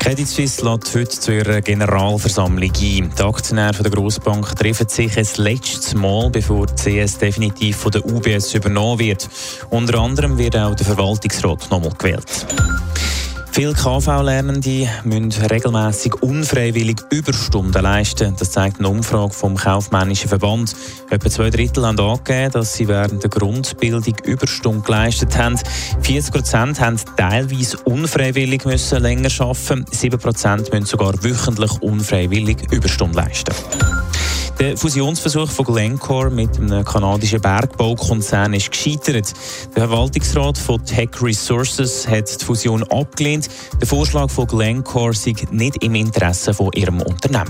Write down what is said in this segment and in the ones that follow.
Credit Suisse lädt heute zu ihrer Generalversammlung ein. Die Aktionäre der Grossbank treffen sich ein letztes Mal, bevor die CS definitiv von der UBS übernommen wird. Unter anderem wird auch der Verwaltungsrat nochmal gewählt. Viele KV-Lernende müssen regelmäßig unfreiwillig Überstunden leisten. Das zeigt eine Umfrage vom Kaufmännischen Verband. Etwa zwei Drittel haben angegeben, dass sie während der Grundbildung Überstunden geleistet haben. 40 Prozent haben teilweise unfreiwillig müssen länger arbeiten. 7 Prozent müssen sogar wöchentlich unfreiwillig Überstunden leisten. Der Fusionsversuch von Glencore mit einem kanadischen Bergbaukonzern ist gescheitert. Der Verwaltungsrat von Tech Resources hat die Fusion abgelehnt. Der Vorschlag von Glencore sei nicht im Interesse von ihrem Unternehmen.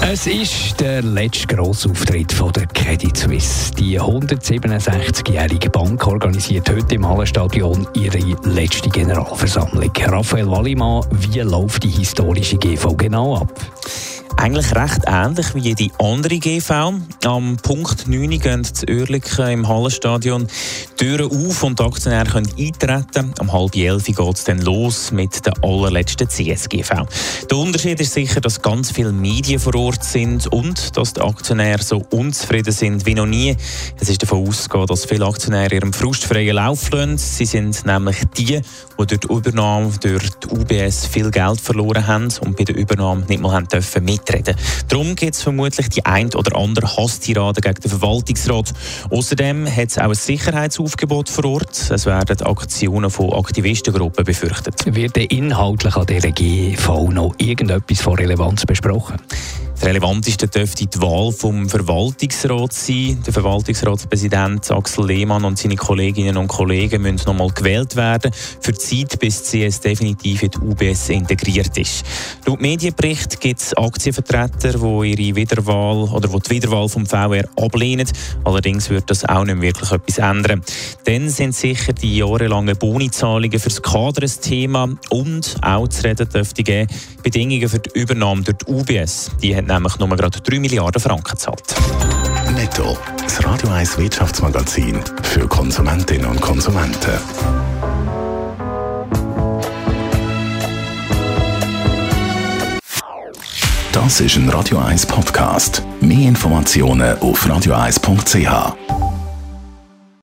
Es ist der letzte grosse Auftritt von der Credit Suisse. Die 167-jährige Bank organisiert heute im Hallenstadion ihre letzte Generalversammlung. Raphael Wallimann, wie läuft die historische GV genau ab? Eigentlich recht ähnlich wie jede andere GV. Am Punkt 9 gehen das Oerlikon im Hallenstadion Türen auf und die Aktionäre können eintreten. Am halb elf geht es dann los mit der allerletzten CSGV. Der Unterschied ist sicher, dass ganz viele Medien vor Ort sind und dass die Aktionäre so unzufrieden sind wie noch nie. Es ist davon auszugehen, dass viele Aktionäre ihrem frustfreien Lauf lassen. Sie sind nämlich die, die durch die Übernahme durch die UBS viel Geld verloren haben und bei der Übernahme nicht mal haben dürfen mitreden. Darum gibt es vermutlich die ein oder andere Hasstirade gegen den Verwaltungsrat. Außerdem hat es auch ein Sicherheitsaufgebot vor Ort. Es werden Aktionen von Aktivistengruppen befürchtet. Wird inhaltlich an dieser GV noch irgendetwas von Relevanz besprochen? Das relevanteste dürfte die Wahl vom Verwaltungsrat sein. Der Verwaltungsratspräsident Axel Lehmann und seine Kolleginnen und Kollegen müssen noch mal gewählt werden für die Zeit, bis die CS definitiv in die UBS integriert ist. Laut Medienbericht gibt es Aktienvertreter, die ihre Wiederwahl oder die, die Wiederwahl vom VR ablehnen. Allerdings wird das auch nicht wirklich etwas ändern. Dann sind sicher die jahrelangen Bonizahlungen für das Kader ein Thema und auch zu reden dürfte geben Bedingungen für die Übernahme durch die UBS. Die hat nämlich nur gerade 3 Milliarden Franken gezahlt. Netto, das Radio 1 Wirtschaftsmagazin für Konsumentinnen und Konsumenten. Das ist ein Radio 1 Podcast. Mehr Informationen auf radio1.ch.